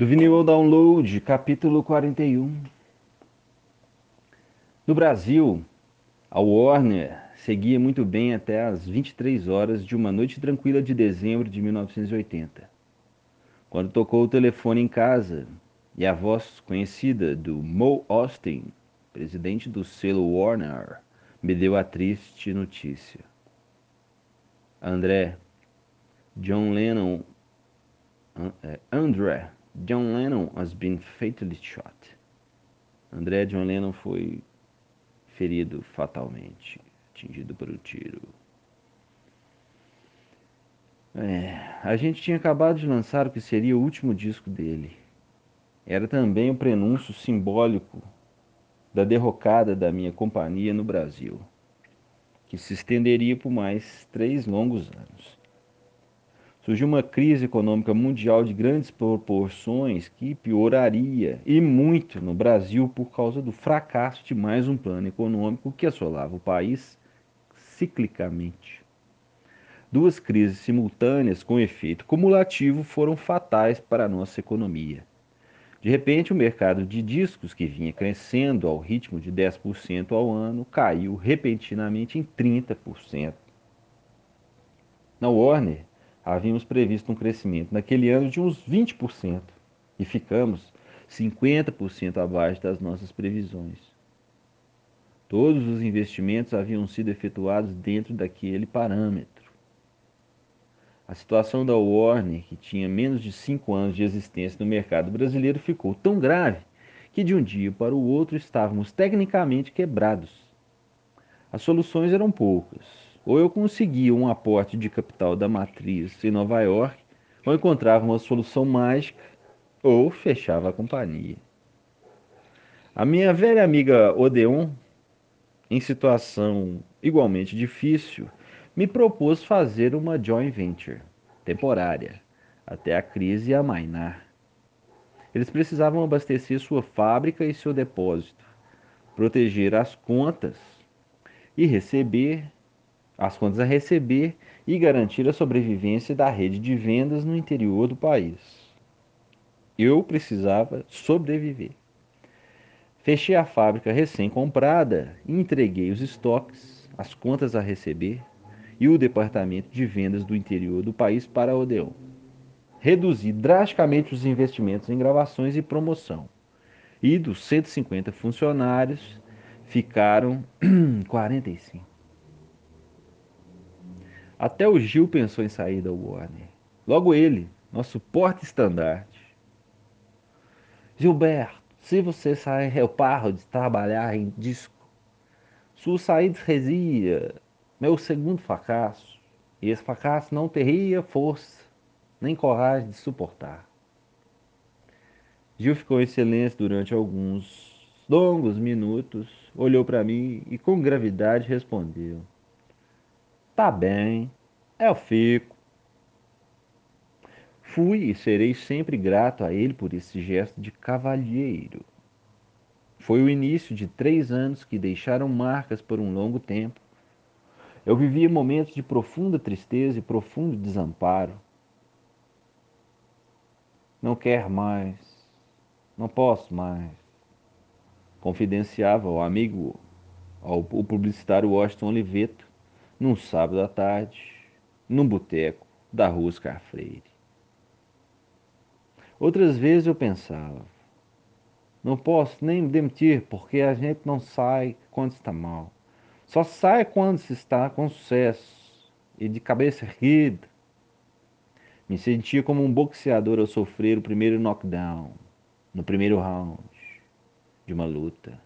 Do vinil download, capítulo 41. No Brasil, a Warner seguia muito bem até as 23 horas de uma noite tranquila de dezembro de 1980. Quando tocou o telefone em casa e a voz conhecida do Mo Austin, presidente do selo Warner, me deu a triste notícia. André, John Lennon, eh, André John Lennon has been fatally shot. André John Lennon foi ferido fatalmente, atingido por um tiro. É, a gente tinha acabado de lançar o que seria o último disco dele. Era também o prenúncio simbólico da derrocada da minha companhia no Brasil, que se estenderia por mais três longos anos surgiu uma crise econômica mundial de grandes proporções que pioraria e muito no Brasil por causa do fracasso de mais um plano econômico que assolava o país ciclicamente. Duas crises simultâneas com efeito cumulativo foram fatais para a nossa economia. De repente, o mercado de discos, que vinha crescendo ao ritmo de 10% ao ano, caiu repentinamente em 30%. Na Warner, havíamos previsto um crescimento naquele ano de uns 20% e ficamos 50% abaixo das nossas previsões. Todos os investimentos haviam sido efetuados dentro daquele parâmetro. A situação da Warner, que tinha menos de cinco anos de existência no mercado brasileiro, ficou tão grave que de um dia para o outro estávamos tecnicamente quebrados. As soluções eram poucas ou eu conseguia um aporte de capital da matriz em Nova York, ou encontrava uma solução mágica, ou fechava a companhia. A minha velha amiga Odeon, em situação igualmente difícil, me propôs fazer uma joint venture temporária até a crise amainar. Eles precisavam abastecer sua fábrica e seu depósito, proteger as contas e receber as contas a receber e garantir a sobrevivência da rede de vendas no interior do país. Eu precisava sobreviver. Fechei a fábrica recém-comprada e entreguei os estoques, as contas a receber e o departamento de vendas do interior do país para a Odeon. Reduzi drasticamente os investimentos em gravações e promoção. E dos 150 funcionários, ficaram 45. Até o Gil pensou em sair da Warner. Logo ele, nosso porta-estandarte. Gilberto, se você sair, eu paro de trabalhar em disco. Sua saída seria meu segundo fracasso. E esse fracasso não teria força, nem coragem de suportar. Gil ficou em silêncio durante alguns longos minutos, olhou para mim e com gravidade respondeu: Tá bem, eu fico. Fui e serei sempre grato a ele por esse gesto de cavalheiro. Foi o início de três anos que deixaram marcas por um longo tempo. Eu vivia momentos de profunda tristeza e profundo desamparo. Não quer mais, não posso mais. Confidenciava ao amigo, ao publicitário Washington Oliveto, num sábado à tarde, num boteco da rua Oscar Freire. Outras vezes eu pensava, não posso nem demitir porque a gente não sai quando está mal. Só sai quando se está com sucesso e de cabeça erguida. Me sentia como um boxeador ao sofrer o primeiro knockdown, no primeiro round de uma luta.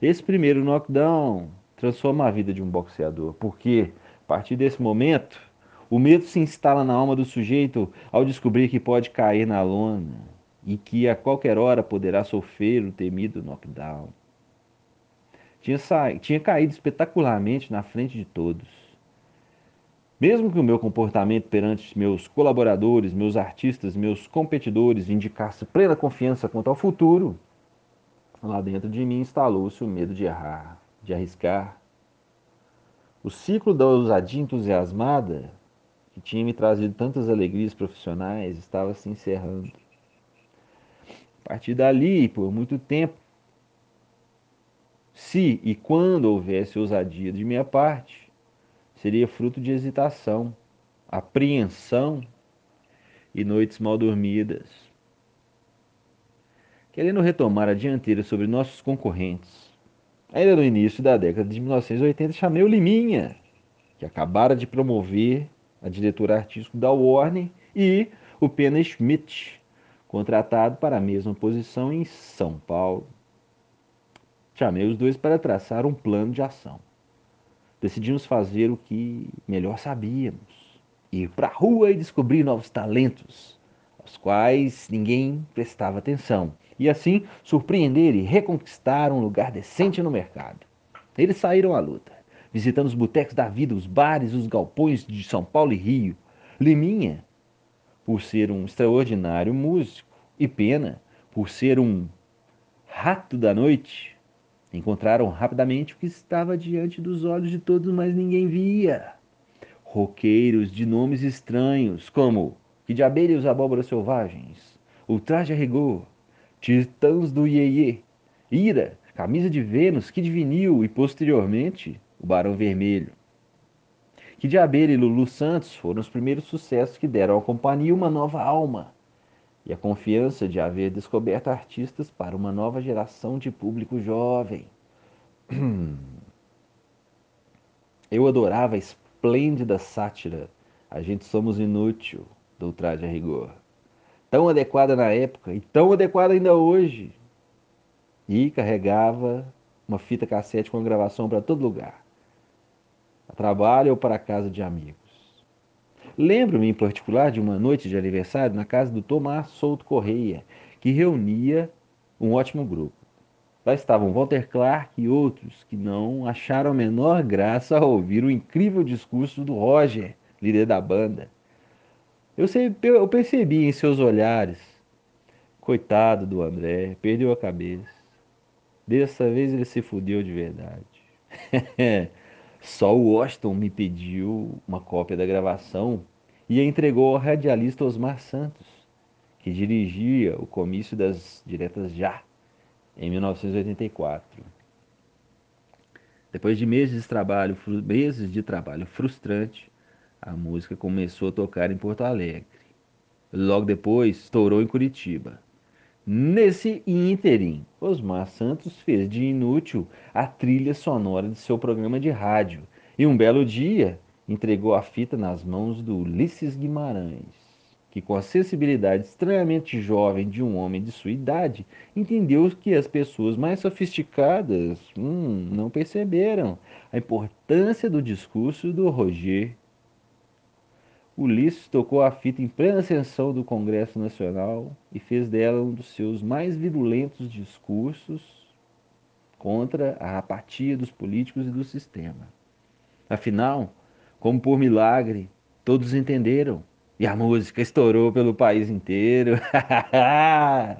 Esse primeiro knockdown transforma a vida de um boxeador, porque a partir desse momento, o medo se instala na alma do sujeito ao descobrir que pode cair na lona e que a qualquer hora poderá sofrer o temido knockdown. Tinha, sa... tinha caído espetacularmente na frente de todos. Mesmo que o meu comportamento perante meus colaboradores, meus artistas, meus competidores indicasse plena confiança quanto ao futuro, lá dentro de mim instalou-se o medo de errar de arriscar. O ciclo da ousadia entusiasmada, que tinha me trazido tantas alegrias profissionais, estava se encerrando. A partir dali, por muito tempo, se e quando houvesse ousadia de minha parte, seria fruto de hesitação, apreensão e noites mal dormidas. Querendo retomar a dianteira sobre nossos concorrentes, ainda no início da década de 1980 chamei o Liminha, que acabara de promover a diretora artística da Warner, e o Pena Schmidt, contratado para a mesma posição em São Paulo. Chamei os dois para traçar um plano de ação. Decidimos fazer o que melhor sabíamos: ir para a rua e descobrir novos talentos, aos quais ninguém prestava atenção, e assim surpreender e reconquistar um lugar decente no mercado. Eles saíram à luta, visitando os botecos da vida, os bares, os galpões de São Paulo e Rio. Liminha, por ser um extraordinário músico, e Pena, por ser um rato da noite, Encontraram rapidamente o que estava diante dos olhos de todos, mas ninguém via. Roqueiros de nomes estranhos, como Que de e os Abóboras Selvagens, Ultraje a Rigor, Titãs do Iê, Ira, Camisa de Vênus, Kid Vinil e, posteriormente, o Barão Vermelho. Que de Abelha e Lulu Santos foram os primeiros sucessos que deram à companhia uma nova alma e a confiança de haver descoberto artistas para uma nova geração de público jovem. Eu adorava a esplêndida sátira A Gente Somos Inútil, do Traje a Rigor. Tão adequada na época e tão adequada ainda hoje. E carregava uma fita cassete com a gravação para todo lugar. A trabalho ou para a casa de amigos. Lembro-me em particular de uma noite de aniversário na casa do Tomás Souto Correia, que reunia um ótimo grupo. Lá estavam Walter Clark e outros que não acharam a menor graça ao ouvir o incrível discurso do Roger, líder da banda. Eu, sei, eu percebi em seus olhares. Coitado do André, perdeu a cabeça. Dessa vez ele se fudeu de verdade. Só o Washington me pediu uma cópia da gravação e a entregou ao radialista Osmar Santos, que dirigia o comício das diretas já, em 1984. Depois de meses de trabalho, meses de trabalho frustrante, a música começou a tocar em Porto Alegre. Logo depois, estourou em Curitiba. Nesse ínterim, Osmar Santos fez de inútil a trilha sonora de seu programa de rádio e um belo dia entregou a fita nas mãos do Ulisses Guimarães, que com a sensibilidade estranhamente jovem de um homem de sua idade, entendeu que as pessoas mais sofisticadas hum, não perceberam a importância do discurso do Roger Ulisses tocou a fita em plena sessão do Congresso Nacional e fez dela um dos seus mais virulentos discursos contra a apatia dos políticos e do sistema. Afinal, como por milagre, todos entenderam e a música estourou pelo país inteiro.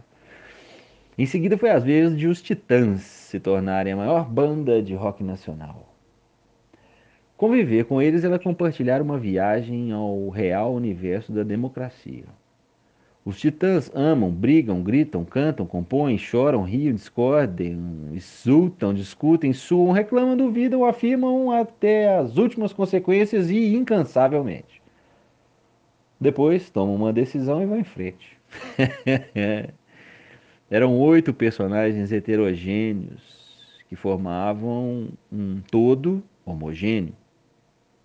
em seguida foi às vezes de os Titãs se tornarem a maior banda de rock nacional. Conviver com eles era compartilhar uma viagem ao real universo da democracia. Os titãs amam, brigam, gritam, cantam, compõem, choram, riam, discordem, insultam, discutem, suam, reclamam, duvidam, afirmam até as últimas consequências e incansavelmente. Depois tomam uma decisão e vão em frente. Eram oito personagens heterogêneos que formavam um todo homogêneo.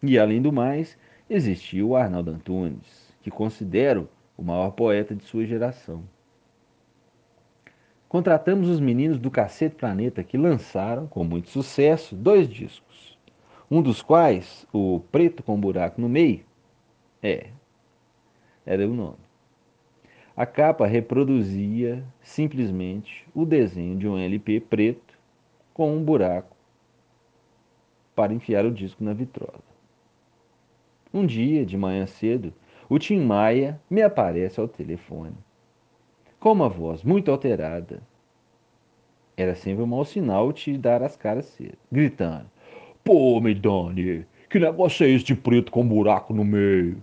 E além do mais, existia o Arnaldo Antunes, que considero o maior poeta de sua geração. Contratamos os meninos do Cacete Planeta que lançaram, com muito sucesso, dois discos. Um dos quais, o Preto com Buraco no Meio, é, era o nome. A capa reproduzia simplesmente o desenho de um LP preto com um buraco para enfiar o disco na vitrola. Um dia, de manhã cedo, o Tim Maia me aparece ao telefone. Com uma voz muito alterada. Era sempre um mau sinal te dar as caras cedo, gritando: Pô, Medani, que negócio é esse de preto com um buraco no meio?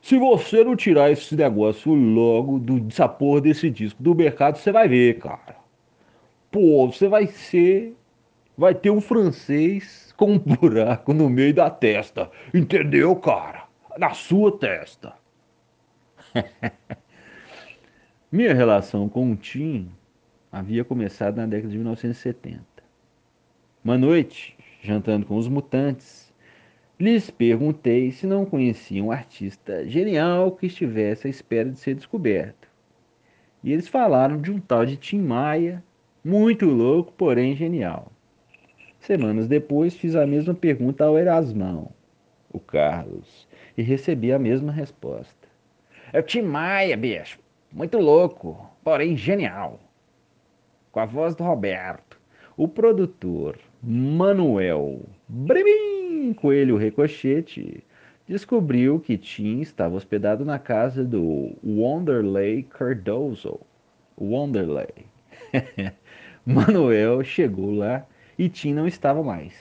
Se você não tirar esse negócio logo do, dessa desse disco do mercado, você vai ver, cara. Pô, você vai ser. Vai ter um francês com um buraco no meio da testa. Entendeu, cara? Na sua testa. Minha relação com o Tim havia começado na década de 1970. Uma noite, jantando com os mutantes, lhes perguntei se não conheciam um artista genial que estivesse à espera de ser descoberto. E eles falaram de um tal de Tim Maia, muito louco, porém genial. Semanas depois fiz a mesma pergunta ao Erasmão, o Carlos, e recebi a mesma resposta. É o Tim Maia, bicho. Muito louco, porém genial. Com a voz do Roberto, o produtor Manuel Bremin Coelho Recochete descobriu que Tim estava hospedado na casa do Wanderley Cardoso. Wanderley. Manuel chegou lá e Tim não estava mais.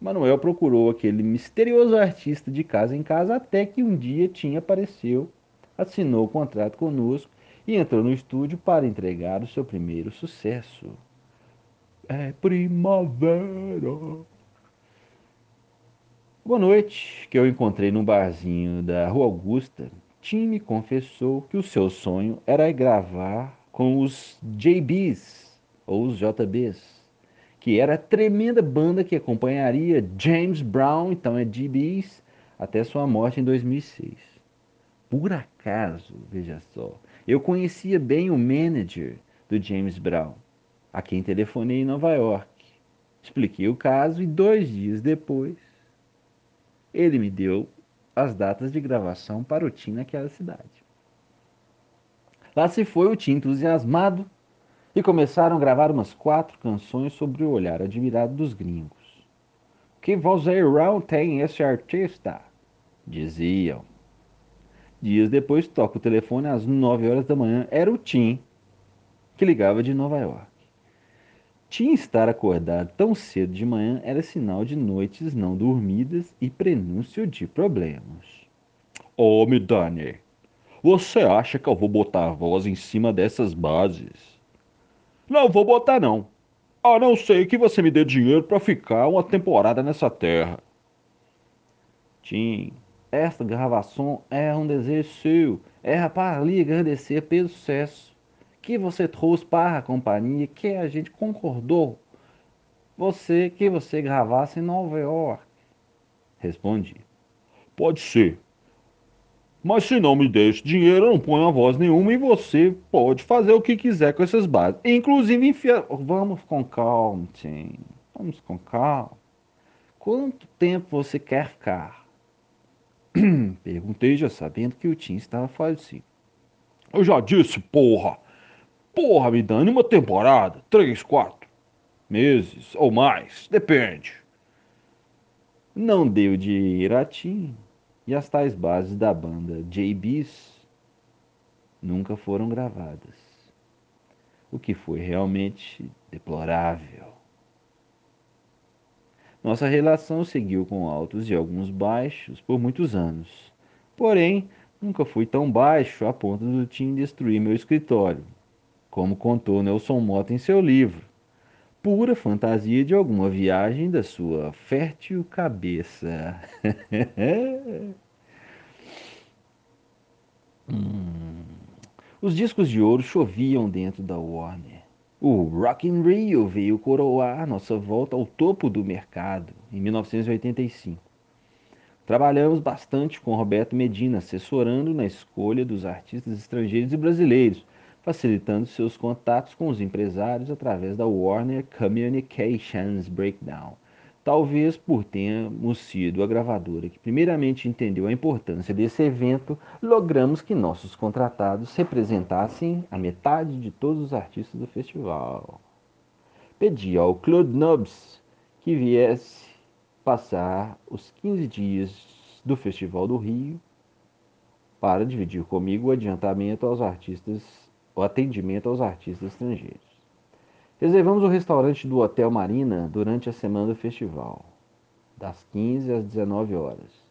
Manuel procurou aquele misterioso artista de casa em casa até que um dia Tim apareceu, assinou o contrato conosco e entrou no estúdio para entregar o seu primeiro sucesso é primavera. Boa noite, que eu encontrei num barzinho da Rua Augusta. Tim me confessou que o seu sonho era gravar com os JBs, ou os JBs, que era a tremenda banda que acompanharia James Brown, então é JBs, até sua morte em 2006. Por acaso, veja só, eu conhecia bem o manager do James Brown a quem telefonei em Nova York. Expliquei o caso e dois dias depois ele me deu as datas de gravação para o Tim naquela cidade. Lá se foi o Tim entusiasmado e começaram a gravar umas quatro canções sobre o olhar admirado dos gringos. Que vozeirão tem esse artista? Diziam. Dias depois toca o telefone às nove horas da manhã. Era o Tim que ligava de Nova York. Tinha estar acordado tão cedo de manhã era sinal de noites não dormidas e prenúncio de problemas. Ô, oh, Midani, você acha que eu vou botar a voz em cima dessas bases? Não vou botar, não. A não ser que você me dê dinheiro para ficar uma temporada nessa terra. Tim, esta gravação é um desejo seu. É para lhe agradecer pelo sucesso que você trouxe para a companhia, que a gente concordou, você que você gravasse em Nova York. Respondi. Pode ser. Mas se não me deixe dinheiro, eu não ponho a voz nenhuma e você pode fazer o que quiser com essas bases. Inclusive enfiar. Vamos com calma, Tim. Vamos com calma. Quanto tempo você quer ficar? Perguntei já sabendo que o Tim estava falecido. Eu já disse, porra! Porra, me dando uma temporada, três, quatro meses ou mais, depende. Não deu de ir a Tim e as tais bases da banda JBs nunca foram gravadas. O que foi realmente deplorável. Nossa relação seguiu com altos e alguns baixos por muitos anos. Porém, nunca fui tão baixo a ponto do Tim destruir meu escritório como contou Nelson Mota em seu livro, pura fantasia de alguma viagem da sua fértil cabeça. hum. Os discos de ouro choviam dentro da Warner. O Rock in Rio veio coroar nossa volta ao topo do mercado em 1985. Trabalhamos bastante com Roberto Medina, assessorando na escolha dos artistas estrangeiros e brasileiros, facilitando seus contatos com os empresários através da Warner Communications Breakdown. Talvez por termos sido a gravadora que primeiramente entendeu a importância desse evento, logramos que nossos contratados representassem a metade de todos os artistas do festival. Pedi ao Claude Nobs que viesse passar os 15 dias do Festival do Rio para dividir comigo o adiantamento aos artistas o atendimento aos artistas estrangeiros. Reservamos o restaurante do Hotel Marina durante a semana do festival, das 15 às 19 horas.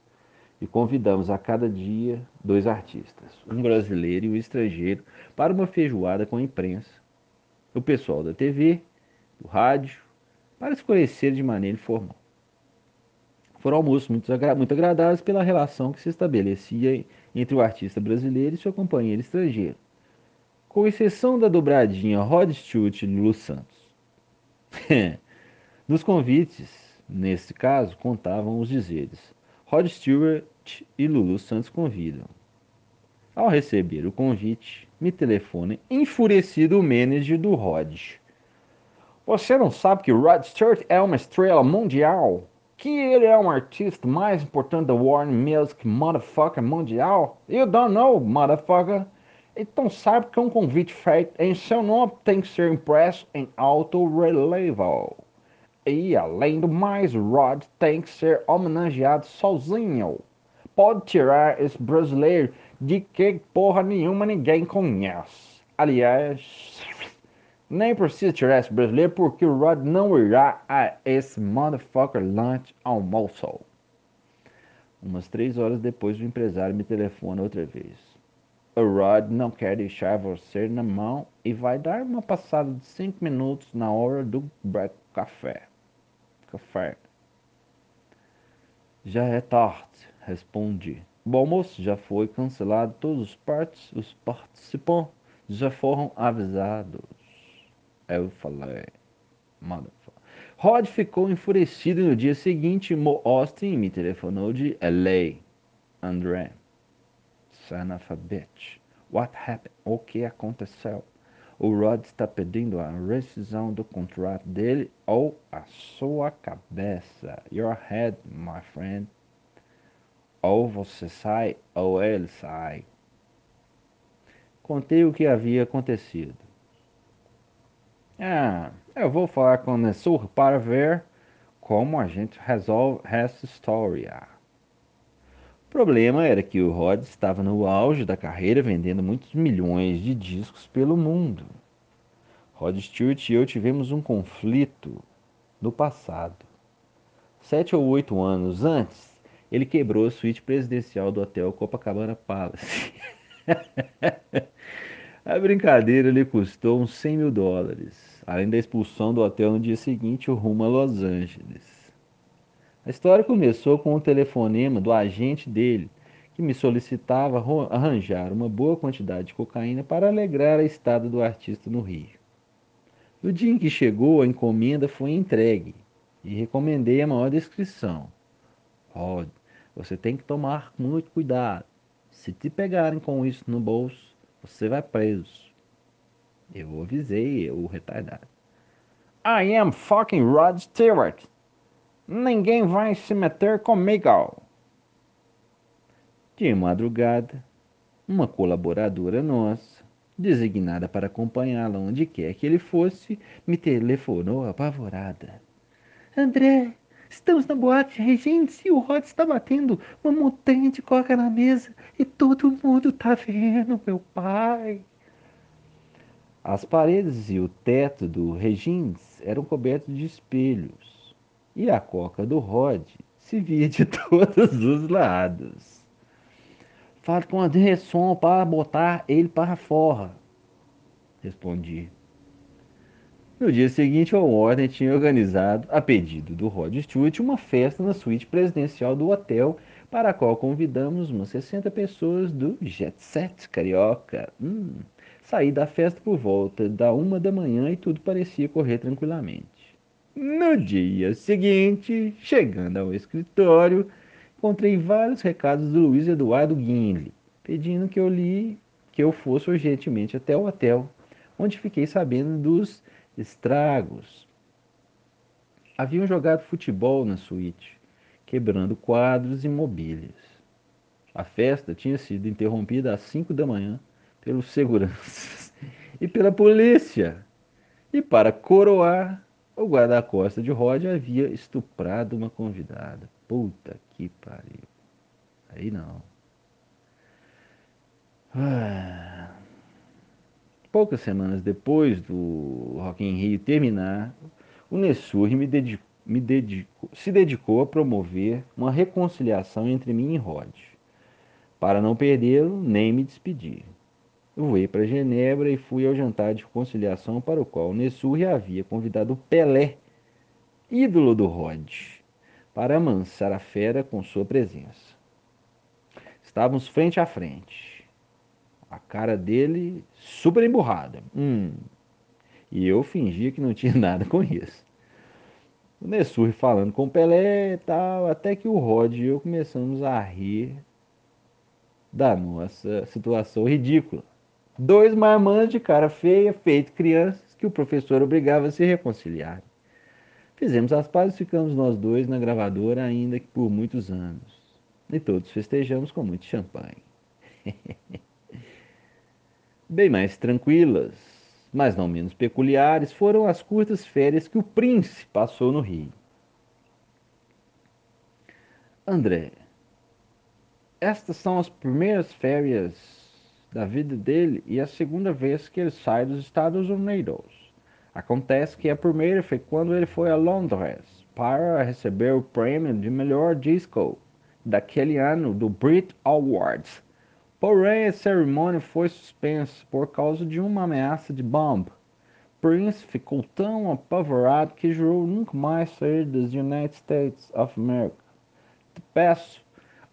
e convidamos a cada dia dois artistas, um brasileiro e um estrangeiro, para uma feijoada com a imprensa, o pessoal da TV, do rádio, para se conhecer de maneira informal. Foram almoços muito, agra muito agradáveis pela relação que se estabelecia entre o artista brasileiro e seu companheiro estrangeiro, com exceção da dobradinha Rod Stewart e Lulu Santos. Nos convites, nesse caso, contavam os dizeres: Rod Stewart e Lulu Santos convidam. Ao receber o convite, me telefona enfurecido o manager do Rod. Você não sabe que Rod Stewart é uma estrela mundial? Que ele é um artista mais importante da Warner Music Motherfucker Mundial? You don't know, motherfucker. Então sabe que um convite feito em seu nome tem que ser impresso em alto relevo. E além do mais, Rod tem que ser homenageado sozinho. Pode tirar esse brasileiro de que porra nenhuma ninguém conhece. Aliás, nem precisa tirar esse brasileiro porque o Rod não irá a esse motherfucker lunch almoço. Umas três horas depois o empresário me telefona outra vez. O Rod não quer deixar você na mão e vai dar uma passada de cinco minutos na hora do break café. Café. Já é tarde, respondi. O almoço já foi cancelado, todos os partes, os participantes já foram avisados. Eu falei, motherfucker. Rod ficou enfurecido no dia seguinte. Mo Austin me telefonou de LA. André, son of a bitch. What happened? O que aconteceu? O Rod está pedindo a rescisão do contrato dele ou a sua cabeça. Your head, my friend. Ou você sai ou ele sai. Contei o que havia acontecido. Ah, eu vou falar com o Nessur para ver como a gente resolve essa história. Problema era que o Rod estava no auge da carreira, vendendo muitos milhões de discos pelo mundo. Rod Stewart e eu tivemos um conflito no passado. Sete ou oito anos antes, ele quebrou a suíte presidencial do hotel Copacabana Palace. a brincadeira lhe custou uns 100 mil dólares, além da expulsão do hotel no dia seguinte, rumo a Los Angeles. A história começou com um telefonema do agente dele, que me solicitava arranjar uma boa quantidade de cocaína para alegrar a estada do artista no Rio. No dia em que chegou, a encomenda foi entregue e recomendei a maior descrição. Rod, você tem que tomar muito cuidado. Se te pegarem com isso no bolso, você vai preso. Eu avisei o retardado. I am fucking Rod Stewart. Ninguém vai se meter comigo. De madrugada, uma colaboradora nossa, designada para acompanhá-la onde quer que ele fosse, me telefonou apavorada. André, Estamos na boate Regentes e o Rod está batendo uma montanha de coca na mesa e todo mundo tá vendo, meu pai. As paredes e o teto do Regines eram cobertos de espelhos e a coca do Rod se via de todos os lados. Fale com André Som para botar ele para fora, respondi. No dia seguinte, a Warner tinha organizado, a pedido do Rod Stewart, uma festa na suíte presidencial do hotel, para a qual convidamos umas 60 pessoas do Jet Set Carioca. Hum, saí da festa por volta da uma da manhã e tudo parecia correr tranquilamente. No dia seguinte, chegando ao escritório, encontrei vários recados do Luiz Eduardo Guinle, pedindo que eu li que eu fosse urgentemente até o hotel, onde fiquei sabendo dos estragos. Haviam jogado futebol na suíte, quebrando quadros e mobílias. A festa tinha sido interrompida às cinco da manhã pelos seguranças e pela polícia. E para coroar, o guarda-costa de Rod havia estuprado uma convidada. Puta que pariu. Aí não. Ah. Poucas semanas depois do Rock in Rio terminar, o Nessur me, me dedicou, se dedicou a promover uma reconciliação entre mim e Rod. Para não perdê-lo, nem me despedir. Voei para Genebra e fui ao jantar de conciliação para o qual Nessurri havia convidado Pelé, ídolo do Rod, para amansar a fera com sua presença. Estávamos frente a frente. A cara dele super emburrada. Hum. E eu fingia que não tinha nada com isso. O Nessurri falando com Pelé e tal, até que o Rod e eu começamos a rir da nossa situação ridícula. Dois marmanjos de cara feia, feito crianças, que o professor obrigava a se reconciliar. Fizemos as pazes e ficamos nós dois na gravadora ainda que por muitos anos. E todos festejamos com muito champanhe. Bem mais tranquilas, mas não menos peculiares, foram as curtas férias que o príncipe passou no Rio. André, estas são as primeiras férias da vida dele e a segunda vez que ele sai dos Estados Unidos. Acontece que a primeira foi quando ele foi a Londres para receber o prêmio de melhor disco daquele ano do Brit Awards. Porém, a cerimônia foi suspensa por causa de uma ameaça de bomba. Prince ficou tão apavorado que jurou nunca mais sair dos United States of America. Te peço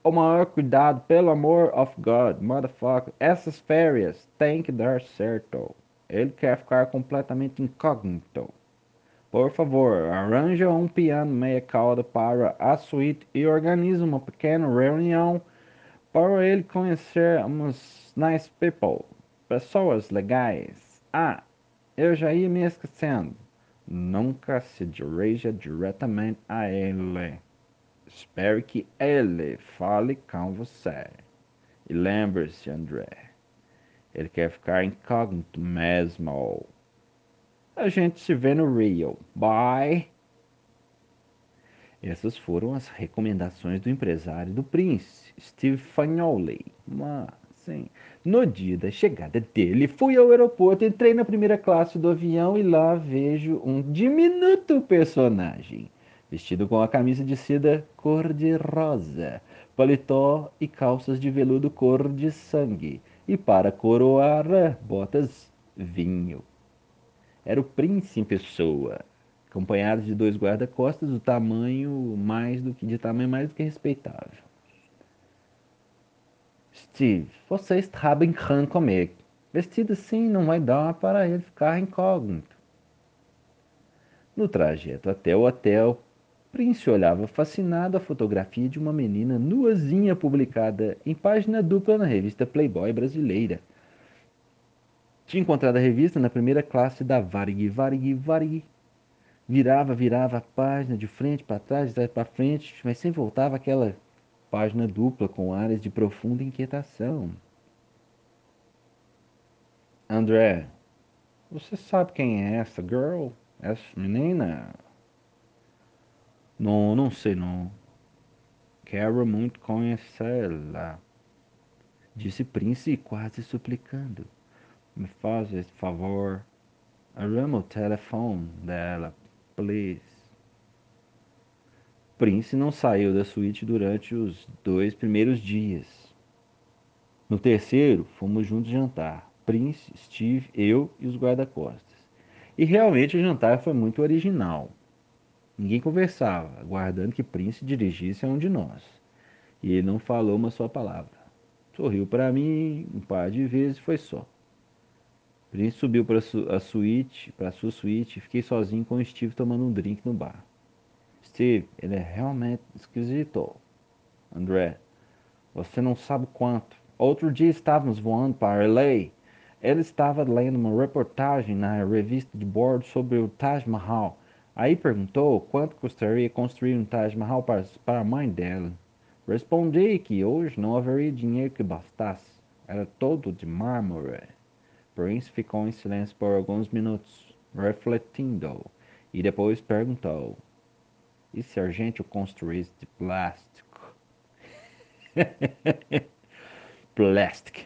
o maior cuidado, pelo amor of God, motherfucker. Essas férias têm que dar certo. Ele quer ficar completamente incógnito. Por favor, arranja um piano meia cauda para a suíte e organize uma pequena reunião para ele conhecer umas nice people, pessoas legais. Ah, eu já ia me esquecendo. Nunca se dirija diretamente a ele. Espero que ele fale com você. E lembre-se, André, ele quer ficar incógnito mesmo. A gente se vê no Rio. Bye! Essas foram as recomendações do empresário do Prince, Steve Fagnoli. Mas, sim, no dia da chegada dele, fui ao aeroporto, entrei na primeira classe do avião e lá vejo um diminuto personagem vestido com a camisa de seda cor-de-rosa, paletó e calças de veludo cor de sangue, e para coroar, botas vinho. Era o príncipe em pessoa, acompanhado de dois guarda-costas do tamanho mais do que de tamanho mais do que respeitável. Steve, você está brincando comigo. Vestido assim não vai dar para ele ficar incógnito. No trajeto até o hotel, Prince olhava fascinado a fotografia de uma menina nuazinha publicada em página dupla na revista Playboy brasileira. Tinha encontrado a revista na primeira classe da Varig, Varig, Varig. Virava, virava a página de frente para trás, de trás para frente, mas sempre voltava aquela página dupla com áreas de profunda inquietação. André, você sabe quem é essa girl? Essa menina? Não, não sei não. Quero muito conhecê-la. Disse Prince quase suplicando. Me faz esse favor. Arruma o telefone dela, please. Prince não saiu da suíte durante os dois primeiros dias. No terceiro, fomos juntos jantar. Prince, Steve, eu e os guarda-costas. E realmente o jantar foi muito original. Ninguém conversava, aguardando que Prince dirigisse a um de nós. E ele não falou uma só palavra. Sorriu para mim um par de vezes e foi só. Prince subiu para a suíte, para sua suíte, e fiquei sozinho com o Steve tomando um drink no bar. Steve, ele é realmente esquisito. André, você não sabe quanto. Outro dia estávamos voando para LA. Ele estava lendo uma reportagem na revista de bordo sobre o Taj Mahal Aí perguntou quanto custaria construir um Taj Mahal para, para a mãe dela. Respondi que hoje não haveria dinheiro que bastasse. Era todo de mármore. Prince ficou em silêncio por alguns minutos, refletindo, e depois perguntou: E se a gente o construísse de plástico? plástico.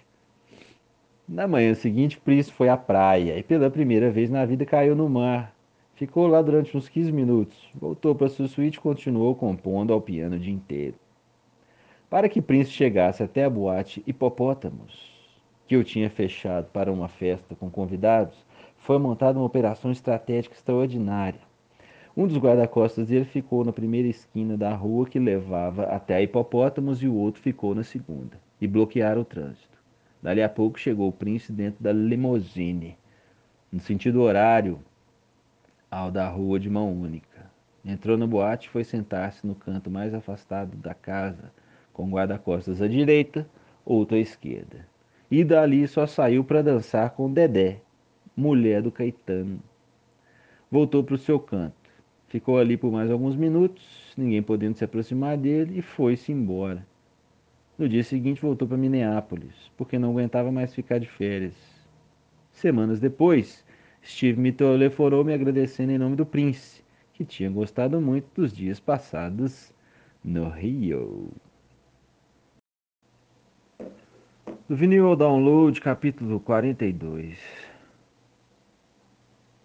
Na manhã seguinte, Prince foi à praia e pela primeira vez na vida caiu no mar Ficou lá durante uns 15 minutos. Voltou para sua suíte e continuou compondo ao piano o dia inteiro. Para que Prince chegasse até a boate Hipopótamos, que eu tinha fechado para uma festa com convidados, foi montada uma operação estratégica extraordinária. Um dos guarda-costas dele ficou na primeira esquina da rua que levava até a Hipopótamos e o outro ficou na segunda, e bloquearam o trânsito. Dali a pouco chegou o príncipe dentro da limousine, no sentido horário ao da rua de mão única. Entrou na boate e foi sentar-se no canto mais afastado da casa, com guarda-costas à direita, outro à esquerda. E dali só saiu para dançar com Dedé, mulher do Caetano. Voltou para o seu canto. Ficou ali por mais alguns minutos, ninguém podendo se aproximar dele, e foi-se embora. No dia seguinte voltou para Minneapolis, porque não aguentava mais ficar de férias. Semanas depois, Steve me telefonou me agradecendo em nome do Prince, que tinha gostado muito dos dias passados no Rio. Do vinil download, capítulo 42.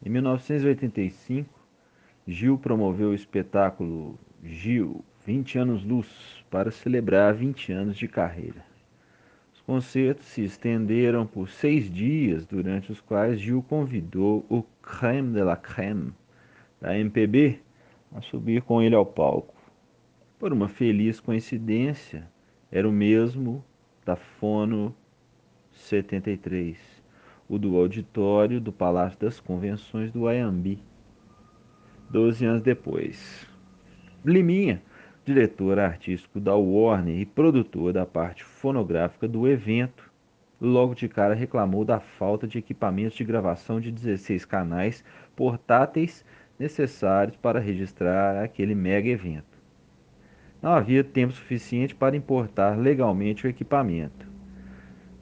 Em 1985, Gil promoveu o espetáculo Gil 20 anos luz para celebrar 20 anos de carreira. Os concertos se estenderam por seis dias, durante os quais Gil convidou o creme de la creme da MPB a subir com ele ao palco. Por uma feliz coincidência, era o mesmo da Fono 73, o do auditório do Palácio das Convenções do Ayambi. Doze anos depois. Liminha, diretor artístico da Warner e produtor da parte fonográfica do evento, logo de cara reclamou da falta de equipamentos de gravação de 16 canais portáteis necessários para registrar aquele mega evento. Não havia tempo suficiente para importar legalmente o equipamento.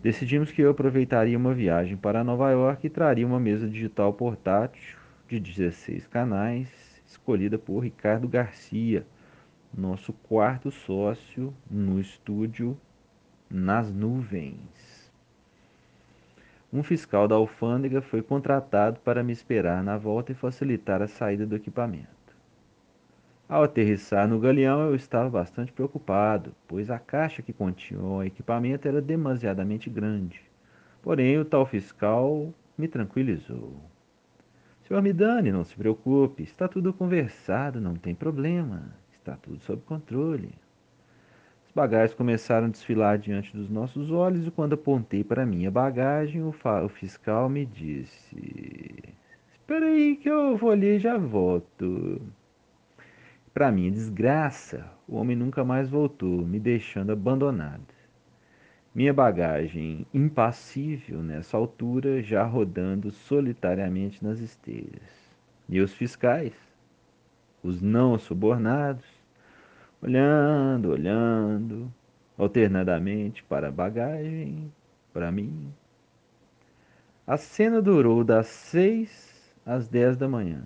Decidimos que eu aproveitaria uma viagem para Nova York e traria uma mesa digital portátil de 16 canais, escolhida por Ricardo Garcia, nosso quarto sócio no estúdio nas nuvens. Um fiscal da alfândega foi contratado para me esperar na volta e facilitar a saída do equipamento. Ao aterrissar no galeão, eu estava bastante preocupado, pois a caixa que continha o equipamento era demasiadamente grande. Porém, o tal fiscal me tranquilizou. Senhor Midani, não se preocupe, está tudo conversado, não tem problema, está tudo sob controle. As bagagens começaram a desfilar diante dos nossos olhos e quando apontei para minha bagagem, o, o fiscal me disse: Espera aí que eu vou ali e já volto. Para minha desgraça, o homem nunca mais voltou, me deixando abandonado. Minha bagagem impassível nessa altura, já rodando solitariamente nas esteiras. E os fiscais, os não subornados, olhando, olhando, alternadamente para a bagagem, para mim. A cena durou das seis às dez da manhã,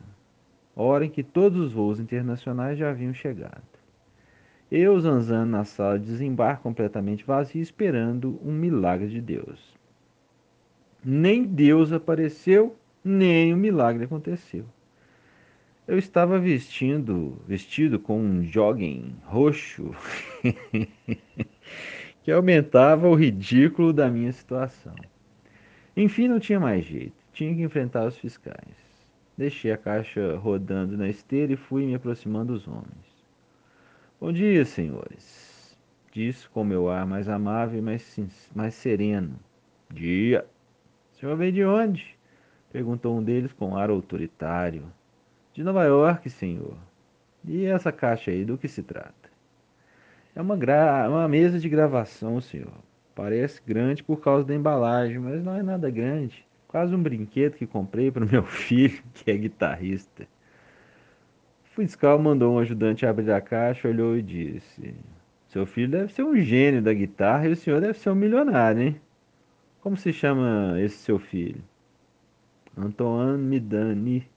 hora em que todos os voos internacionais já haviam chegado. Eu zanzando na sala de desembarque completamente vazia, esperando um milagre de Deus. Nem Deus apareceu, nem o milagre aconteceu. Eu estava vestindo, vestido com um jogging roxo que aumentava o ridículo da minha situação. Enfim, não tinha mais jeito. Tinha que enfrentar os fiscais. Deixei a caixa rodando na esteira e fui me aproximando dos homens. Bom dia, senhores. Disse com meu ar mais amável e mais, mais sereno. Dia. O senhor veio de onde? Perguntou um deles com ar autoritário. De Nova York, senhor. E essa caixa aí, do que se trata? É uma, gra... uma mesa de gravação, senhor. Parece grande por causa da embalagem, mas não é nada grande. Quase um brinquedo que comprei para o meu filho, que é guitarrista fiscal mandou um ajudante abrir a caixa, olhou e disse: Seu filho deve ser um gênio da guitarra e o senhor deve ser um milionário, hein? Como se chama esse seu filho? Antoine Midani.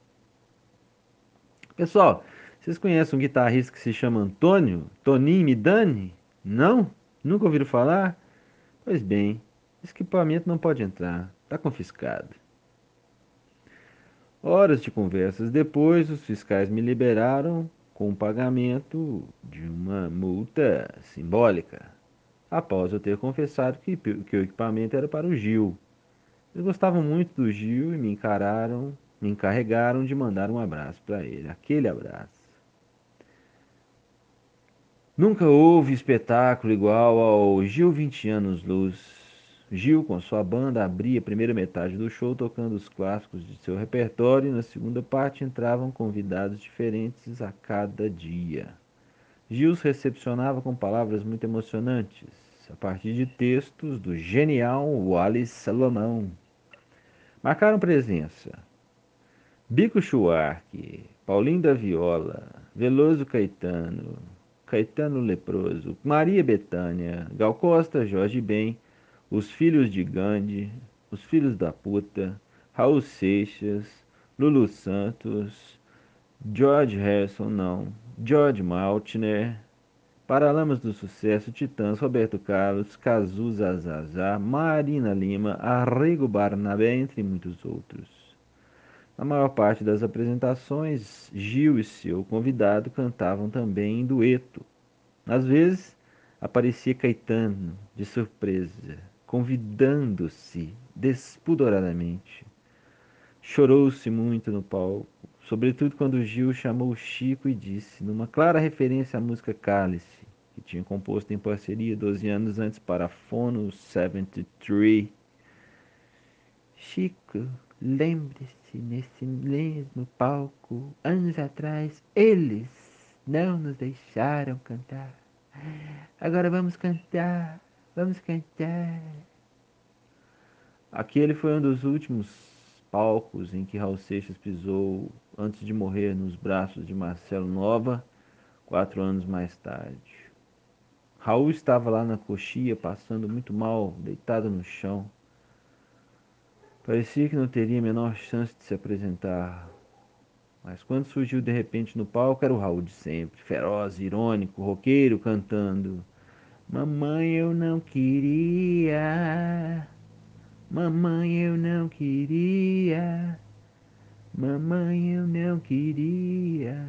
Pessoal, vocês conhecem um guitarrista que se chama Antônio? Toninho Midani? Não? Nunca ouviram falar? Pois bem, esse equipamento não pode entrar, está confiscado. Horas de conversas depois, os fiscais me liberaram com o pagamento de uma multa simbólica, após eu ter confessado que, que o equipamento era para o Gil. Eles gostavam muito do Gil e me encararam, me encarregaram de mandar um abraço para ele, aquele abraço. Nunca houve espetáculo igual ao Gil 20 anos luz. Gil, com sua banda, abria a primeira metade do show tocando os clássicos de seu repertório e na segunda parte entravam convidados diferentes a cada dia. Gil os recepcionava com palavras muito emocionantes, a partir de textos do genial Wallace Salomão. Marcaram presença Bico Chuarque, Paulinho da Viola, Veloso Caetano, Caetano Leproso, Maria Betânia, Gal Costa, Jorge Ben, os filhos de Gandhi, os filhos da puta, Raul Seixas, Lulu Santos, George Harrison, não, George Maltner, Paralamas do Sucesso, Titãs, Roberto Carlos, Cazuza Zazá, Marina Lima, Arrigo Barnabé, entre muitos outros. Na maior parte das apresentações, Gil e seu convidado cantavam também em dueto. Às vezes, aparecia Caetano, de surpresa, convidando-se despudoradamente. Chorou-se muito no palco, sobretudo quando Gil chamou Chico e disse, numa clara referência à música Cálice, que tinha composto em parceria 12 anos antes para Fono 73. Chico, lembre-se, nesse mesmo palco, anos atrás, eles não nos deixaram cantar. Agora vamos cantar. Vamos cantar. Aquele foi um dos últimos palcos em que Raul Seixas pisou antes de morrer nos braços de Marcelo Nova, quatro anos mais tarde. Raul estava lá na coxia, passando muito mal, deitado no chão. Parecia que não teria a menor chance de se apresentar. Mas quando surgiu de repente no palco, era o Raul de sempre, feroz, irônico, roqueiro, cantando. Mamãe, eu não queria. Mamãe, eu não queria. Mamãe, eu não queria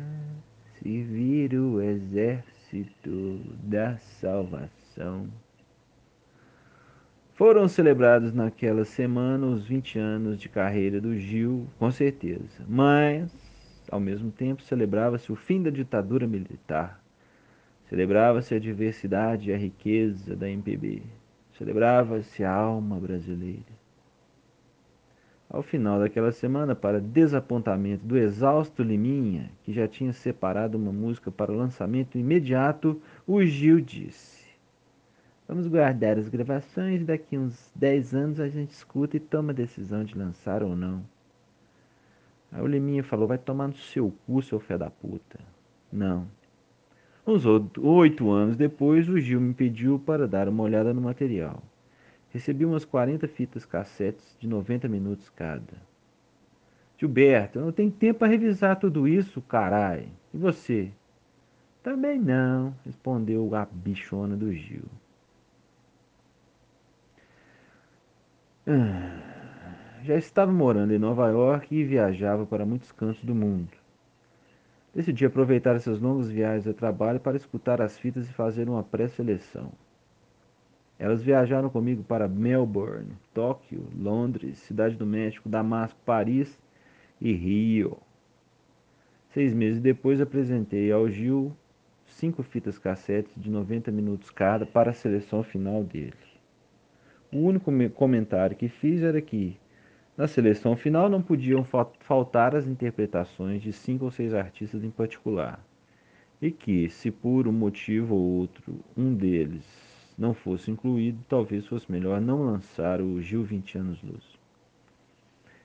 servir o exército da salvação. Foram celebrados naquela semana os 20 anos de carreira do Gil, com certeza, mas, ao mesmo tempo, celebrava-se o fim da ditadura militar. Celebrava-se a diversidade e a riqueza da MPB. Celebrava-se a alma brasileira. Ao final daquela semana, para desapontamento do exausto Liminha, que já tinha separado uma música para o lançamento imediato, o Gil disse: Vamos guardar as gravações e daqui uns 10 anos a gente escuta e toma a decisão de lançar ou não. Aí o Liminha falou: Vai tomar no seu cu, seu fé da puta. Não. Uns oito anos depois, o Gil me pediu para dar uma olhada no material. Recebi umas 40 fitas cassetes de 90 minutos cada. Gilberto, eu não tenho tempo para revisar tudo isso, carai. E você? Também não, respondeu a bichona do Gil. Já estava morando em Nova York e viajava para muitos cantos do mundo. Decidi aproveitar essas longas viagens de trabalho para escutar as fitas e fazer uma pré-seleção. Elas viajaram comigo para Melbourne, Tóquio, Londres, Cidade do México, Damasco, Paris e Rio. Seis meses depois apresentei ao Gil cinco fitas cassetes de 90 minutos cada para a seleção final dele. O único comentário que fiz era que na seleção final não podiam faltar as interpretações de cinco ou seis artistas em particular, e que, se por um motivo ou outro um deles não fosse incluído, talvez fosse melhor não lançar o Gil 20 anos luz.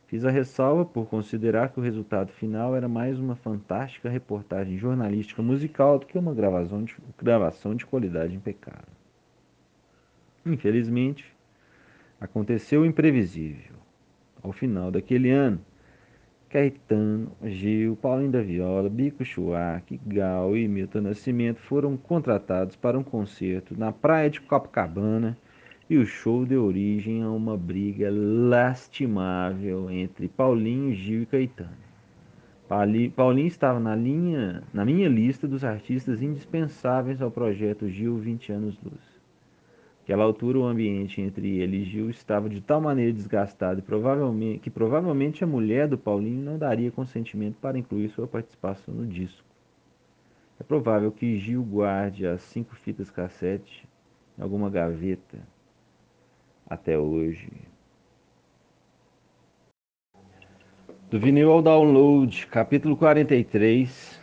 Fiz a ressalva por considerar que o resultado final era mais uma fantástica reportagem jornalística musical do que uma gravação de, gravação de qualidade impecável. Infelizmente, aconteceu o imprevisível ao final daquele ano, Caetano, Gil, Paulinho da Viola, Bico Chuac, Gal e Milton Nascimento foram contratados para um concerto na praia de Copacabana e o show deu origem a uma briga lastimável entre Paulinho, Gil e Caetano. Paulinho estava na, linha, na minha lista dos artistas indispensáveis ao projeto Gil 20 anos luz. Naquela altura, o ambiente entre ele e Gil estava de tal maneira desgastado provavelmente, que provavelmente a mulher do Paulinho não daria consentimento para incluir sua participação no disco. É provável que Gil guarde as cinco fitas cassete em alguma gaveta até hoje. Do vinil ao download, capítulo 43.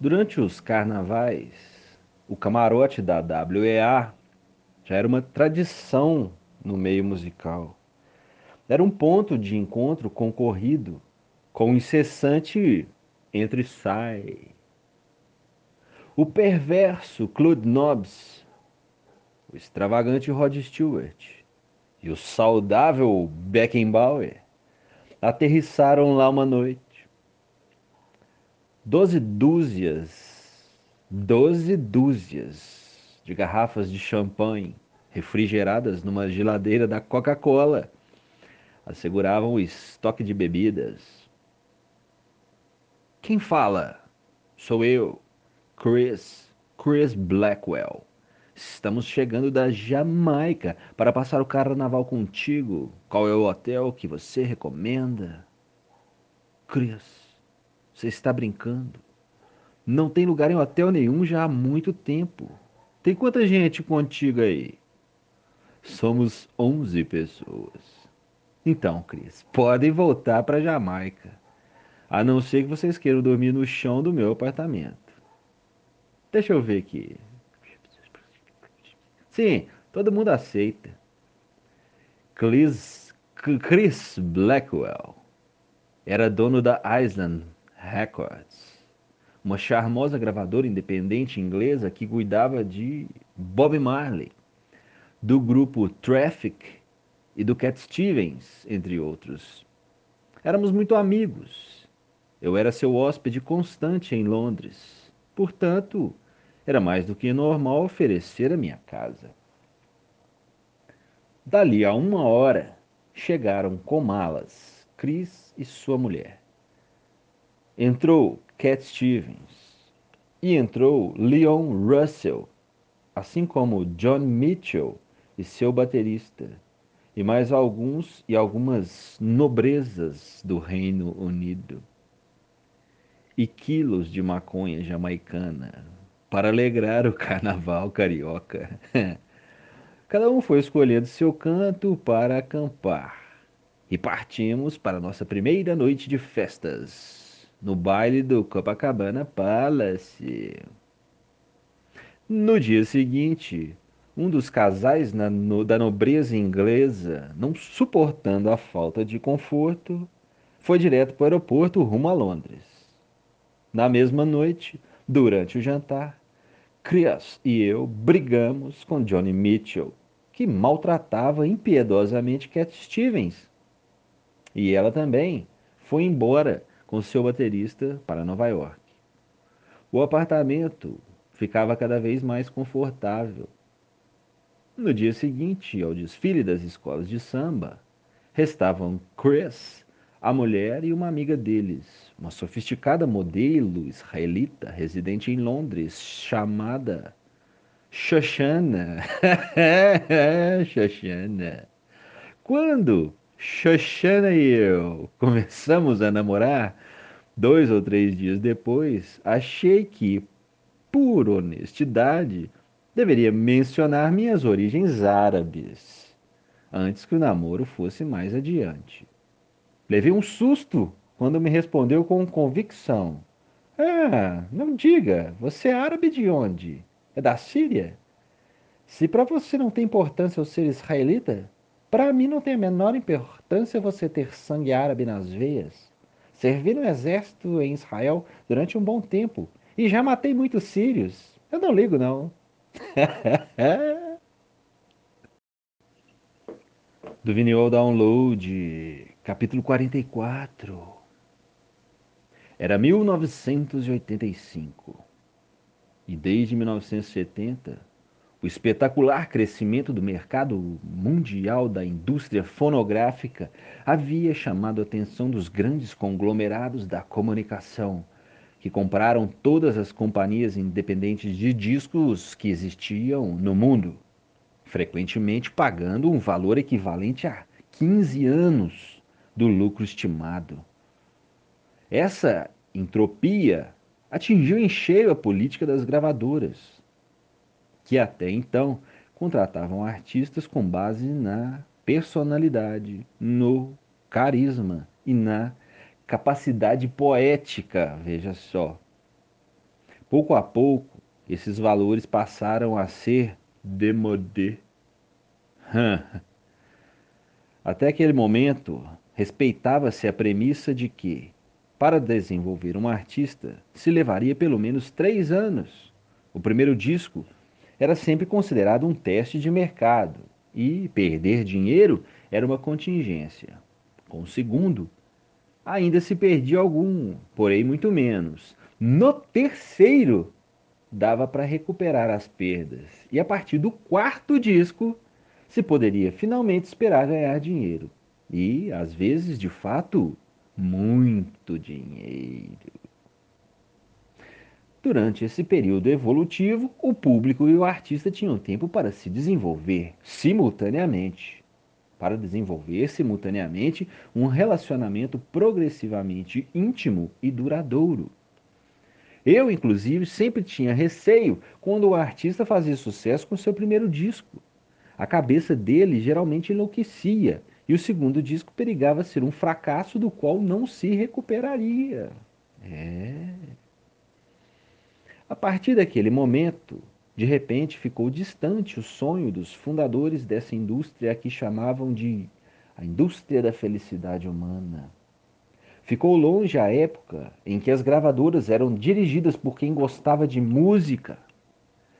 Durante os carnavais, o camarote da WEA já era uma tradição no meio musical. Era um ponto de encontro concorrido com incessante entre-sai. O perverso Claude Nobbs, o extravagante Rod Stewart e o saudável Beckenbauer aterrissaram lá uma noite. Doze dúzias, doze dúzias de garrafas de champanhe refrigeradas numa geladeira da Coca-Cola asseguravam o estoque de bebidas. Quem fala? Sou eu, Chris, Chris Blackwell. Estamos chegando da Jamaica para passar o carnaval contigo. Qual é o hotel que você recomenda? Chris, você está brincando? Não tem lugar em hotel nenhum já há muito tempo. Tem quanta gente contigo aí? Somos 11 pessoas. Então, Chris, podem voltar para Jamaica. A não ser que vocês queiram dormir no chão do meu apartamento. Deixa eu ver aqui. Sim, todo mundo aceita. Chris, Chris Blackwell era dono da Island Records, uma charmosa gravadora independente inglesa que cuidava de Bob Marley, do grupo Traffic e do Cat Stevens, entre outros. Éramos muito amigos. Eu era seu hóspede constante em Londres. Portanto, era mais do que normal oferecer a minha casa. Dali a uma hora, chegaram com malas Chris e sua mulher. Entrou Cat Stevens e entrou Leon Russell, assim como John Mitchell e seu baterista, e mais alguns e algumas nobrezas do Reino Unido. E quilos de maconha jamaicana para alegrar o carnaval carioca. Cada um foi escolhendo seu canto para acampar. E partimos para nossa primeira noite de festas, no baile do Copacabana Palace. No dia seguinte, um dos casais no, da nobreza inglesa, não suportando a falta de conforto, foi direto para o aeroporto rumo a Londres. Na mesma noite, durante o jantar, Chris e eu brigamos com Johnny Mitchell, que maltratava impiedosamente Cat Stevens. E ela também foi embora com seu baterista para Nova York. O apartamento ficava cada vez mais confortável. No dia seguinte ao desfile das escolas de samba, restavam Chris a mulher e uma amiga deles, uma sofisticada modelo israelita residente em Londres, chamada Shoshana. Shoshana. Quando Shoshana e eu começamos a namorar, dois ou três dias depois, achei que, por honestidade, deveria mencionar minhas origens árabes, antes que o namoro fosse mais adiante. Levei um susto quando me respondeu com convicção. Ah, não diga, você é árabe de onde? É da Síria? Se para você não tem importância eu ser israelita, para mim não tem a menor importância você ter sangue árabe nas veias. Servi no exército em Israel durante um bom tempo e já matei muitos sírios. Eu não ligo, não. Do vinil download capítulo 44. Era 1985 e desde 1970 o espetacular crescimento do mercado mundial da indústria fonográfica havia chamado a atenção dos grandes conglomerados da comunicação, que compraram todas as companhias independentes de discos que existiam no mundo, frequentemente pagando um valor equivalente a 15 anos do lucro estimado. Essa entropia atingiu em cheio a política das gravadoras que até então contratavam artistas com base na personalidade, no carisma e na capacidade poética, veja só. Pouco a pouco, esses valores passaram a ser demodé. Até aquele momento, respeitava-se a premissa de que, para desenvolver um artista, se levaria pelo menos três anos. O primeiro disco era sempre considerado um teste de mercado e perder dinheiro era uma contingência. Com o segundo, ainda se perdia algum, porém muito menos. No terceiro, dava para recuperar as perdas. E a partir do quarto disco, se poderia finalmente esperar ganhar dinheiro. E, às vezes, de fato, muito dinheiro. Durante esse período evolutivo, o público e o artista tinham tempo para se desenvolver simultaneamente. Para desenvolver simultaneamente um relacionamento progressivamente íntimo e duradouro. Eu, inclusive, sempre tinha receio quando o artista fazia sucesso com seu primeiro disco. A cabeça dele geralmente enlouquecia e o segundo disco perigava ser um fracasso do qual não se recuperaria. É. A partir daquele momento, de repente ficou distante o sonho dos fundadores dessa indústria que chamavam de a indústria da felicidade humana. Ficou longe a época em que as gravadoras eram dirigidas por quem gostava de música,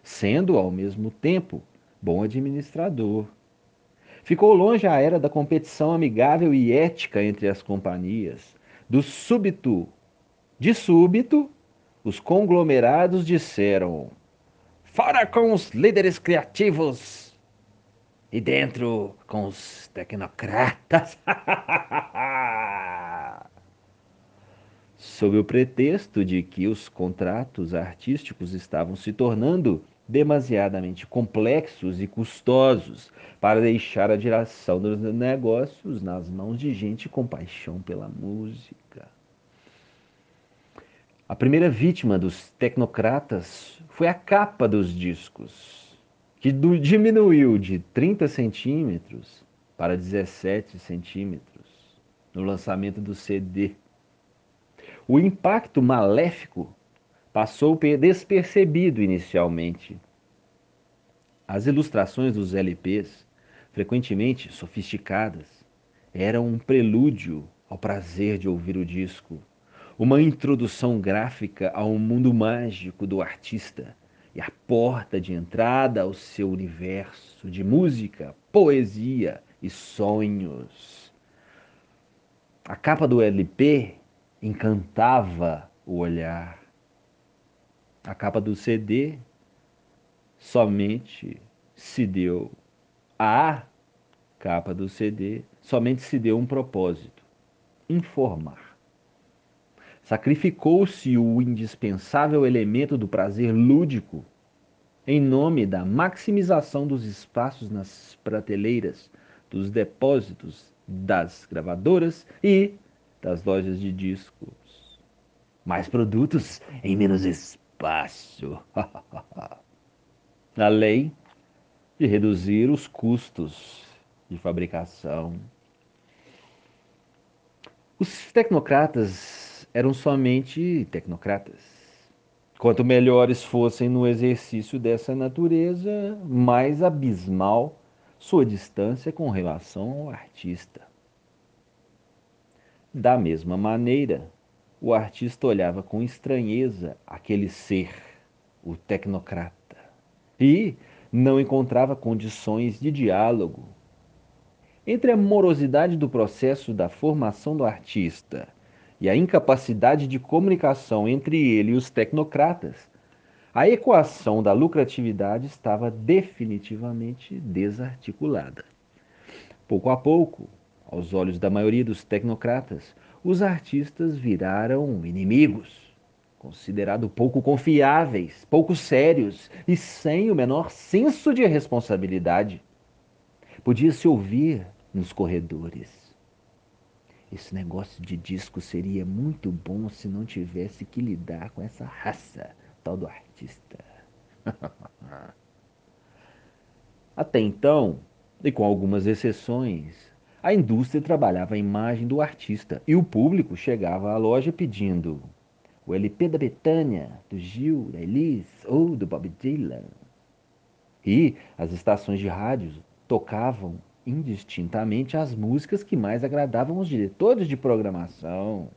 sendo ao mesmo tempo bom administrador. Ficou longe a era da competição amigável e ética entre as companhias, do súbito, de súbito, os conglomerados disseram: fora com os líderes criativos e dentro com os tecnocratas. Sob o pretexto de que os contratos artísticos estavam se tornando demasiadamente complexos e custosos para deixar a direção dos negócios nas mãos de gente com paixão pela música. A primeira vítima dos tecnocratas foi a capa dos discos, que diminuiu de 30 centímetros para 17 centímetros no lançamento do CD. O impacto maléfico passou despercebido inicialmente. As ilustrações dos LPs, frequentemente sofisticadas, eram um prelúdio ao prazer de ouvir o disco uma introdução gráfica ao mundo mágico do artista e a porta de entrada ao seu universo de música, poesia e sonhos. A capa do LP encantava o olhar. A capa do CD somente se deu a capa do CD somente se deu um propósito: informar. Sacrificou-se o indispensável elemento do prazer lúdico em nome da maximização dos espaços nas prateleiras dos depósitos das gravadoras e das lojas de discos. Mais produtos em menos espaço. Além de reduzir os custos de fabricação. Os tecnocratas eram somente tecnocratas. Quanto melhores fossem no exercício dessa natureza, mais abismal sua distância com relação ao artista. Da mesma maneira, o artista olhava com estranheza aquele ser, o tecnocrata, e não encontrava condições de diálogo. Entre a morosidade do processo da formação do artista e a incapacidade de comunicação entre ele e os tecnocratas, A equação da lucratividade estava definitivamente desarticulada. Pouco a pouco, aos olhos da maioria dos tecnocratas, os artistas viraram inimigos, considerados pouco confiáveis, pouco sérios e sem o menor senso de responsabilidade. Podia-se ouvir nos corredores. Esse negócio de disco seria muito bom se não tivesse que lidar com essa raça tal do artista. Até então, e com algumas exceções, a indústria trabalhava a imagem do artista e o público chegava à loja pedindo o LP da Betânia, do Gil, da Elis ou do Bob Dylan. E as estações de rádio tocavam indistintamente as músicas que mais agradavam aos diretores de programação.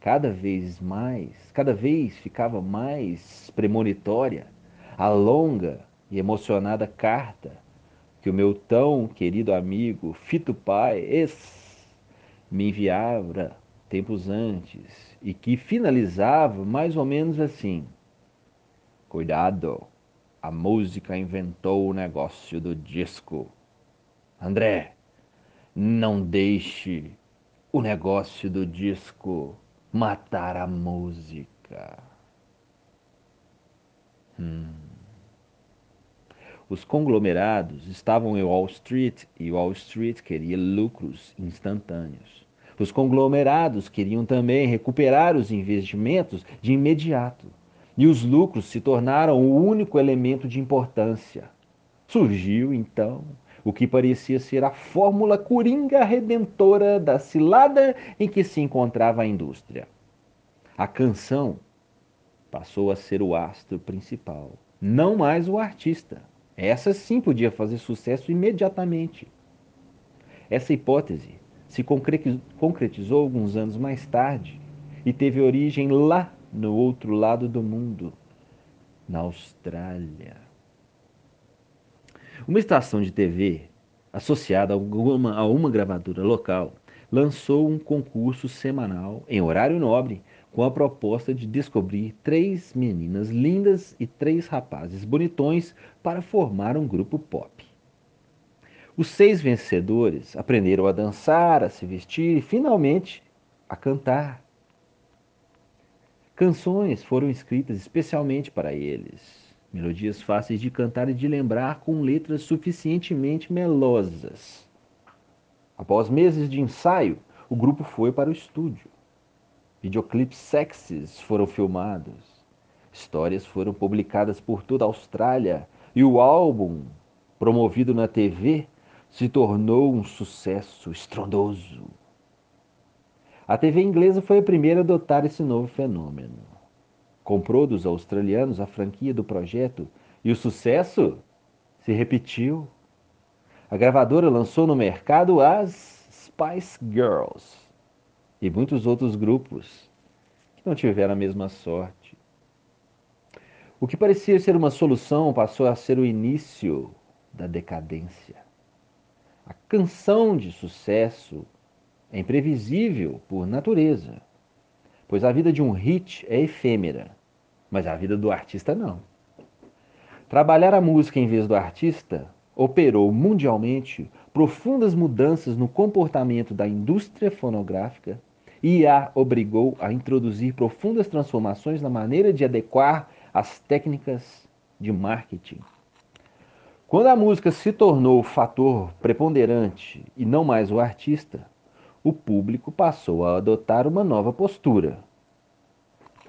Cada vez mais, cada vez ficava mais premonitória a longa e emocionada carta que o meu tão querido amigo Fito Paes me enviava tempos antes e que finalizava mais ou menos assim: Cuidado, a música inventou o negócio do disco. André, não deixe o negócio do disco matar a música. Hum. Os conglomerados estavam em Wall Street e Wall Street queria lucros instantâneos. Os conglomerados queriam também recuperar os investimentos de imediato. E os lucros se tornaram o único elemento de importância. Surgiu, então, o que parecia ser a fórmula coringa redentora da cilada em que se encontrava a indústria. A canção passou a ser o astro principal, não mais o artista. Essa sim podia fazer sucesso imediatamente. Essa hipótese se concretizou alguns anos mais tarde e teve origem lá no outro lado do mundo, na Austrália. Uma estação de TV associada a uma, a uma gravadora local lançou um concurso semanal em horário nobre com a proposta de descobrir três meninas lindas e três rapazes bonitões para formar um grupo pop. Os seis vencedores aprenderam a dançar, a se vestir e, finalmente, a cantar. Canções foram escritas especialmente para eles, melodias fáceis de cantar e de lembrar com letras suficientemente melosas. Após meses de ensaio, o grupo foi para o estúdio. Videoclipes sexys foram filmados. Histórias foram publicadas por toda a Austrália e o álbum, promovido na TV, se tornou um sucesso estrondoso. A TV inglesa foi a primeira a adotar esse novo fenômeno. Comprou dos australianos a franquia do projeto e o sucesso se repetiu. A gravadora lançou no mercado as Spice Girls e muitos outros grupos que não tiveram a mesma sorte. O que parecia ser uma solução passou a ser o início da decadência. A canção de sucesso é imprevisível por natureza, pois a vida de um hit é efêmera, mas a vida do artista não. Trabalhar a música em vez do artista operou mundialmente profundas mudanças no comportamento da indústria fonográfica e a obrigou a introduzir profundas transformações na maneira de adequar as técnicas de marketing. Quando a música se tornou o fator preponderante e não mais o artista, o público passou a adotar uma nova postura.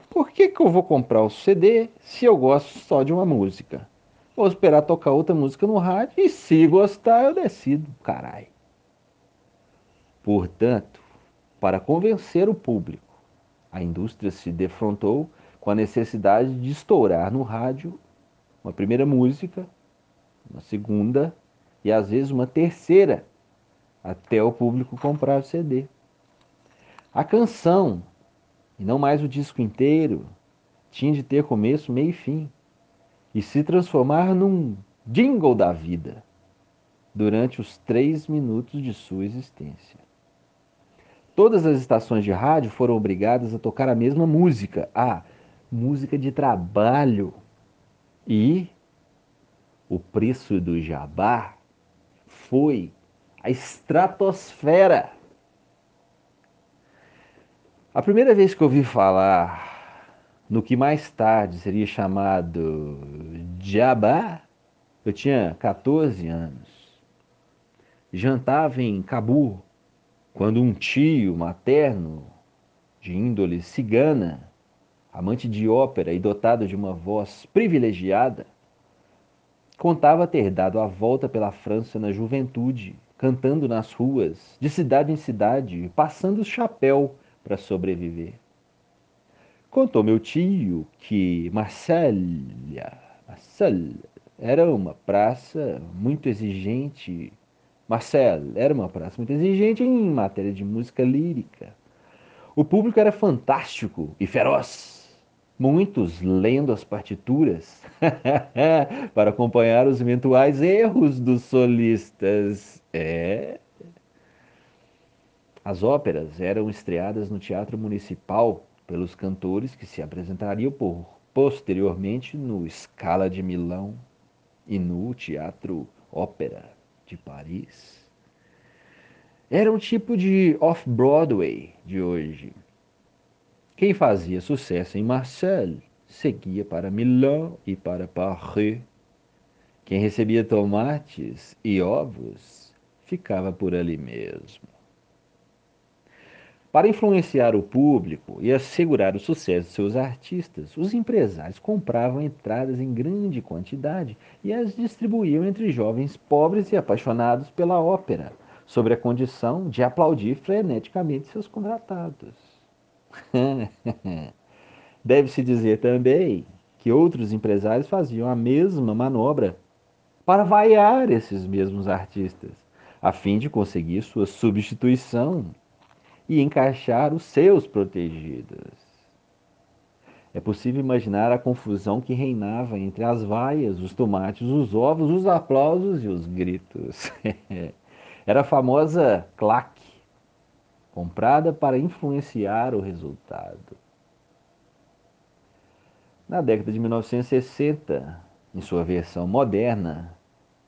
Por que, que eu vou comprar o CD se eu gosto só de uma música? Vou esperar tocar outra música no rádio e se gostar eu decido, carai. Portanto, para convencer o público. A indústria se defrontou com a necessidade de estourar no rádio uma primeira música, uma segunda e às vezes uma terceira, até o público comprar o CD. A canção, e não mais o disco inteiro, tinha de ter começo, meio e fim, e se transformar num jingle da vida durante os três minutos de sua existência. Todas as estações de rádio foram obrigadas a tocar a mesma música. Ah, música de trabalho. E o preço do jabá foi a estratosfera. A primeira vez que eu ouvi falar no que mais tarde seria chamado jabá, eu tinha 14 anos. Jantava em Cabul, quando um tio materno de índole cigana amante de ópera e dotado de uma voz privilegiada, contava ter dado a volta pela França na juventude, cantando nas ruas, de cidade em cidade, passando o chapéu para sobreviver. Contou meu tio que Marselha, Marselha era uma praça muito exigente. Marcel era uma praça muito exigente em matéria de música lírica. O público era fantástico e feroz muitos lendo as partituras para acompanhar os eventuais erros dos solistas. É. As óperas eram estreadas no Teatro Municipal pelos cantores que se apresentariam por, posteriormente no Scala de Milão e no Teatro Ópera de Paris. Era um tipo de off-Broadway de hoje quem fazia sucesso em Marseille seguia para Milão e para Paris. Quem recebia tomates e ovos ficava por ali mesmo. Para influenciar o público e assegurar o sucesso de seus artistas, os empresários compravam entradas em grande quantidade e as distribuíam entre jovens pobres e apaixonados pela ópera, sob a condição de aplaudir freneticamente seus contratados. Deve-se dizer também que outros empresários faziam a mesma manobra para vaiar esses mesmos artistas, a fim de conseguir sua substituição e encaixar os seus protegidos. É possível imaginar a confusão que reinava entre as vaias, os tomates, os ovos, os aplausos e os gritos. Era a famosa claque comprada para influenciar o resultado. Na década de 1960, em sua versão moderna,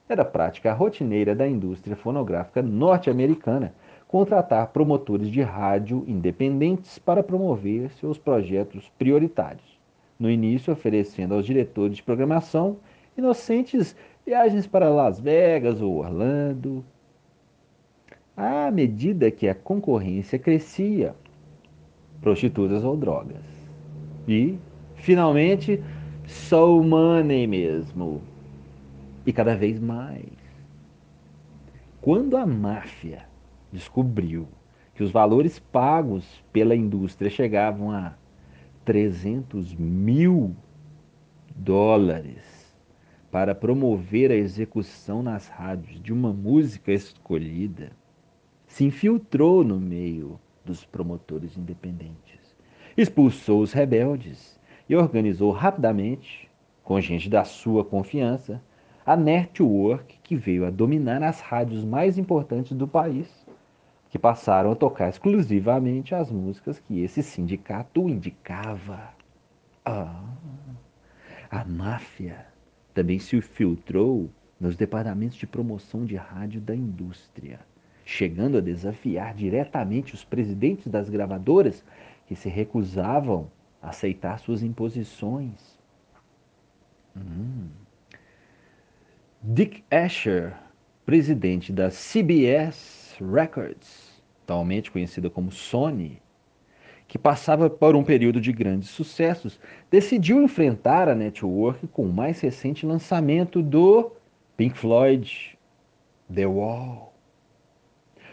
era prática rotineira da indústria fonográfica norte-americana contratar promotores de rádio independentes para promover seus projetos prioritários. No início, oferecendo aos diretores de programação inocentes viagens para Las Vegas ou Orlando, à medida que a concorrência crescia, prostitutas ou drogas. E, finalmente, soul money mesmo. E cada vez mais. Quando a máfia descobriu que os valores pagos pela indústria chegavam a 300 mil dólares para promover a execução nas rádios de uma música escolhida, se infiltrou no meio dos promotores independentes, expulsou os rebeldes e organizou rapidamente, com gente da sua confiança, a network que veio a dominar as rádios mais importantes do país, que passaram a tocar exclusivamente as músicas que esse sindicato indicava. Ah, a máfia também se infiltrou nos departamentos de promoção de rádio da indústria chegando a desafiar diretamente os presidentes das gravadoras que se recusavam a aceitar suas imposições. Hum. Dick Asher, presidente da CBS Records, atualmente conhecida como Sony, que passava por um período de grandes sucessos, decidiu enfrentar a network com o mais recente lançamento do Pink Floyd, The Wall.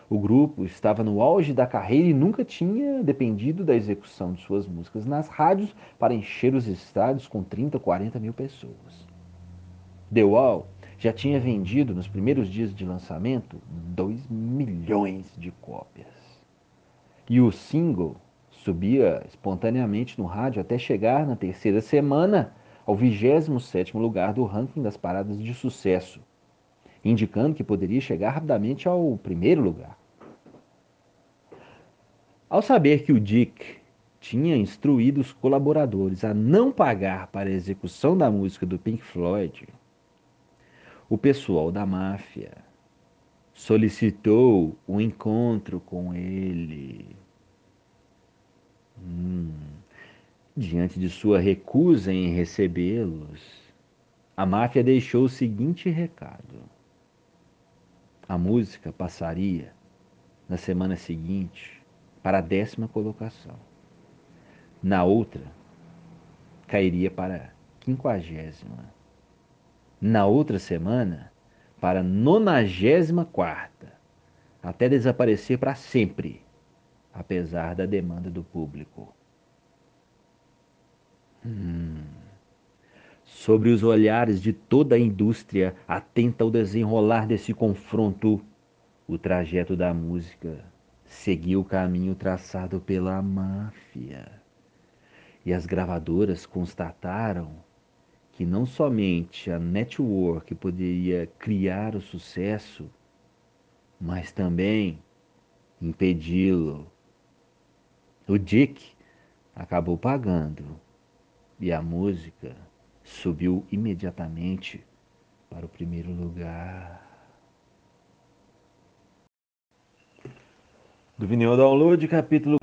O grupo estava no auge da carreira e nunca tinha dependido da execução de suas músicas nas rádios para encher os estádios com 30 ou 40 mil pessoas. The Wall já tinha vendido nos primeiros dias de lançamento 2 milhões de cópias. E o single subia espontaneamente no rádio até chegar na terceira semana ao 27º lugar do ranking das paradas de sucesso, indicando que poderia chegar rapidamente ao primeiro lugar. Ao saber que o Dick tinha instruído os colaboradores a não pagar para a execução da música do Pink Floyd, o pessoal da máfia solicitou um encontro com ele. Hum. Diante de sua recusa em recebê-los, a máfia deixou o seguinte recado: a música passaria na semana seguinte para a décima colocação. Na outra, cairia para a quinquagésima. Na outra semana, para a nonagésima quarta, até desaparecer para sempre, apesar da demanda do público. Hum. Sobre os olhares de toda a indústria atenta ao desenrolar desse confronto, o trajeto da música seguiu o caminho traçado pela máfia. E as gravadoras constataram que não somente a network poderia criar o sucesso, mas também impedi-lo. O Dick acabou pagando e a música subiu imediatamente para o primeiro lugar. Do Vinil Download, capítulo